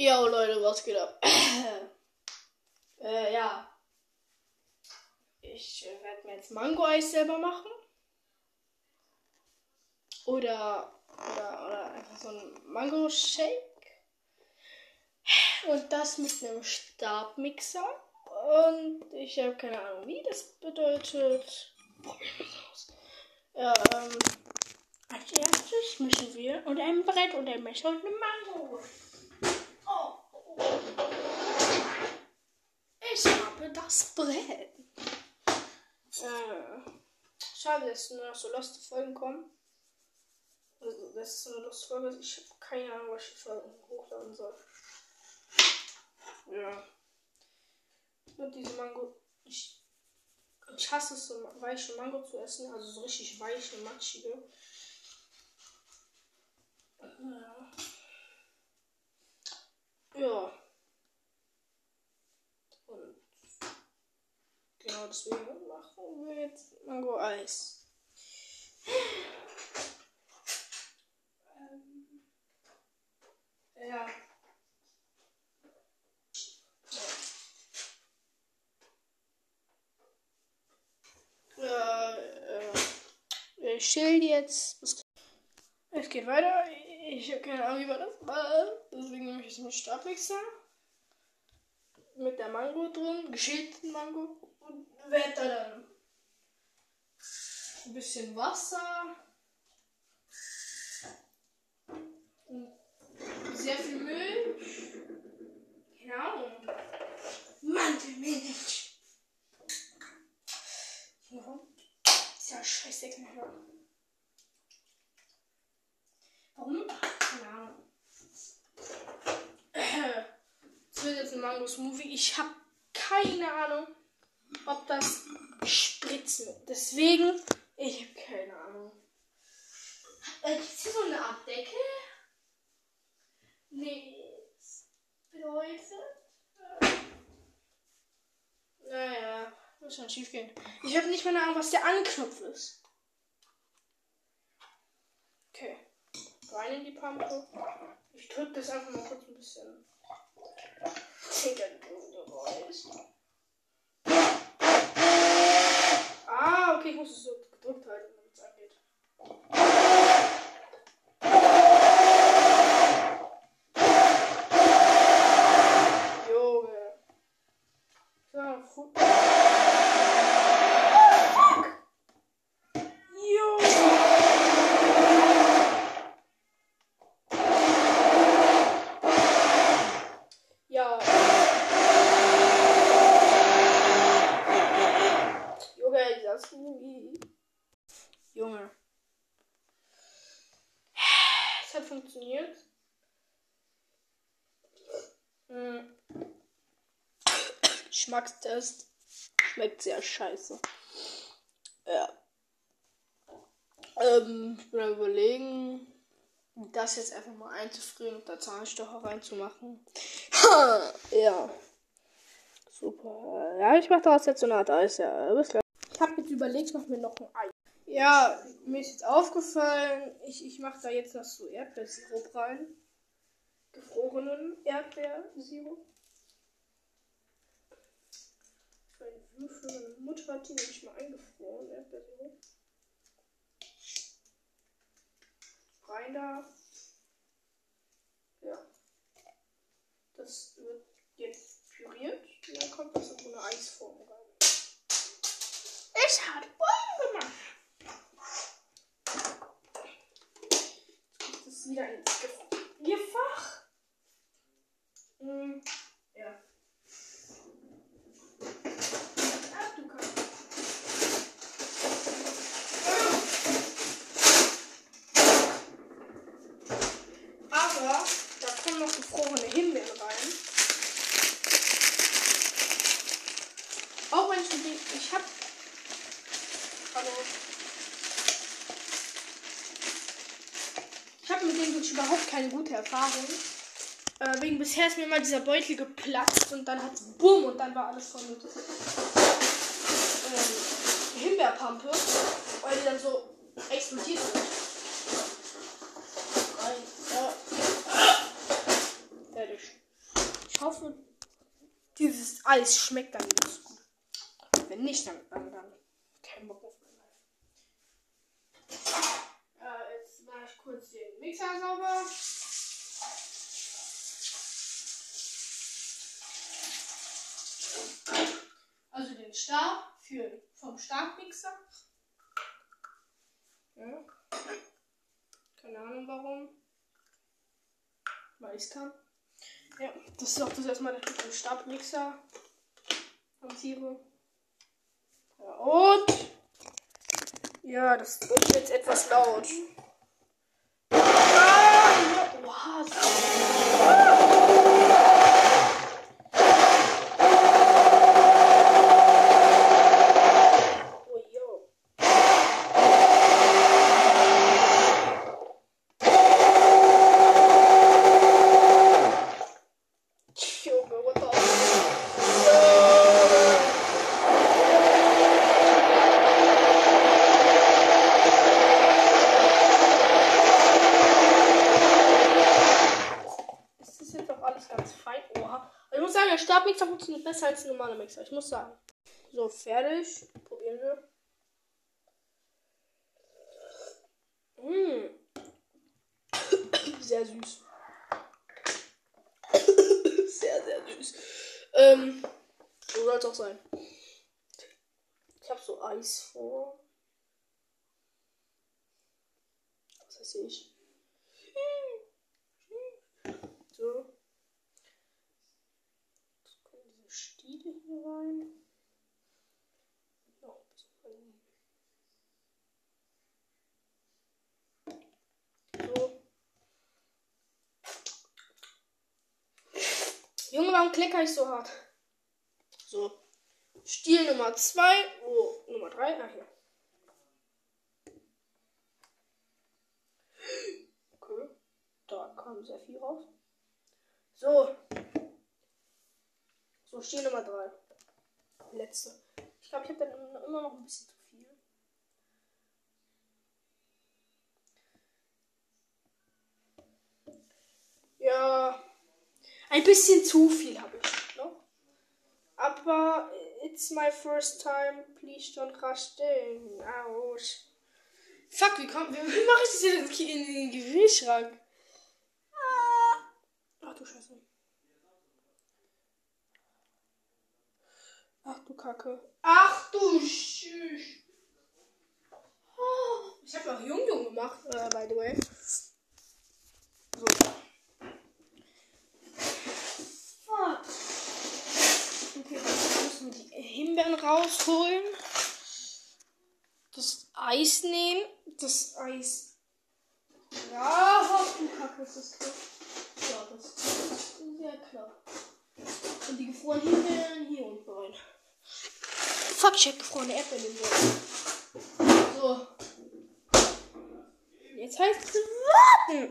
Yo Leute, was geht ab? äh, ja. Ich äh, werde mir jetzt Mango-Eis selber machen. Oder, oder, oder einfach so ein Mango-Shake. Und das mit einem Stabmixer. Und ich habe keine Ahnung, wie das bedeutet. Ja, ähm. Als erstes müssen wir und ein Brett und ein Messer und eine Mango. Oh, oh. Ich habe das Brett. Äh, schade, dass nur noch so loste Folgen kommen. Also, das ist so eine loste Folge. Ich habe keine Ahnung, was ich Folgen hochladen soll. Ja. Und diese Mango. Ich, ich hasse es, so weiche Mango zu essen. Also so richtig weiche, matschige. Ja. Ja. Und genau deswegen machen wir jetzt Mango-Eis. Ähm, ja. Ja, äh, ich chill jetzt. Es geht weiter. Ich habe keine Ahnung, wie war das. Deswegen nehme ich jetzt einen Stabmixer. Mit der Mango drin, geschälten Mango. Und werde da dann ein bisschen Wasser. Und sehr viel Milch. Genau. Mandelmilch. Warum? Ist ja scheiße, Warum? Keine Ahnung. Das wird jetzt ein Mango Smoothie. Ich habe keine Ahnung, ob das spritzen wird. Deswegen, ich habe keine Ahnung. Äh, Gibt es hier so eine Art Deckel? Nee. Bedeutet. Äh, naja, muss schon schief gehen. Ich habe nicht mal eine Ahnung, was der Anknopf ist. Okay rein in die Pampe. Ich drücke das einfach mal kurz ein bisschen. Ah, okay, ich muss es so gedrückt halten, Geschmackstest. Schmeckt sehr scheiße. Ja. Ähm, ich bin überlegen, das jetzt einfach mal einzufrieren und da Zahnstocher reinzumachen. ja. Super. Ja, ich mache daraus jetzt so eine Art Eis. Ja, bis gleich. Ich habe jetzt überlegt, ich mache mir noch ein Ei. Ja, mir ist jetzt aufgefallen, ich, ich mache da jetzt noch so Erdbeersirup rein. Gefrorenen Erdbeersirup. Würfel. Meine Mutter hat die nämlich mal eingefroren, Erdbeersirup. Rein da. Ja. Das wird jetzt püriert und dann kommt das in so eine Eisform rein. Es hat Bomben gemacht. Jetzt kommt es wieder ins Gefach. Hm, ja. noch gefrorene Himbeeren rein. Auch wenn ich. Ich hab. Hallo. Ich habe mit denen wirklich überhaupt keine gute Erfahrung. Äh, wegen bisher ist mir mal dieser Beutel geplatzt und dann hat es Bumm und dann war alles voll mit ähm, Himbeerpampe, weil die dann so explodiert sind. Ich hoffe, dieses Eis schmeckt dann ganz gut. Wenn nicht, dann, dann, dann kein Bock auf mein Life. Äh, jetzt mache ich kurz den Mixer sauber. Also den Stab für, vom Stabmixer. Ja. Keine Ahnung warum. Weil ich kann. Ja, das ist auch das erstmal der Stabmixer montiere. Ja, und ja, das wird jetzt etwas laut. Ah, ja, Oh, yo. Junge, what the Es ist jetzt auch alles ganz fein. Oha. Also ich muss sagen, der Stabmixer funktioniert besser als ein normaler Mixer. Ich muss sagen. So, fertig. Probieren wir. Mmh. Sehr süß. sehr, sehr süß. Ähm, so soll es auch sein. Ich habe so Eis vor. Was weiß ich. So. Jetzt kommen Stiele hier rein. Rein. So. Junge, warum klecker ich so hart? So. Stiel Nummer 2. Oh, Nummer 3. Ah, hier. Okay. Da kam sehr viel raus. So. So, Nummer 3. Letzte. Ich glaube, ich habe dann immer noch ein bisschen zu viel. Ja. Ein bisschen zu viel habe ich noch. Aber it's my first time. Please don't rush in. Ouch. Fuck, wie kommt. Wie mache ich das jetzt in den Gefrierschrank? Ah. Ach du Scheiße. Ach du Kacke. Ach du. Oh, Ich habe noch Jung Jung gemacht, äh, by the way. So. Fuck. Okay, dann müssen wir die Himbeeren rausholen. Das Eis nehmen. Das Eis. Ja, ach du Kacke, ist das klar. Ja, das ist sehr klar. Und die gefrorenen Himbeeren hier unten rein. Fuck, ich hab gefrorene Erdbeeren im Boden. So. Jetzt heißt es warten.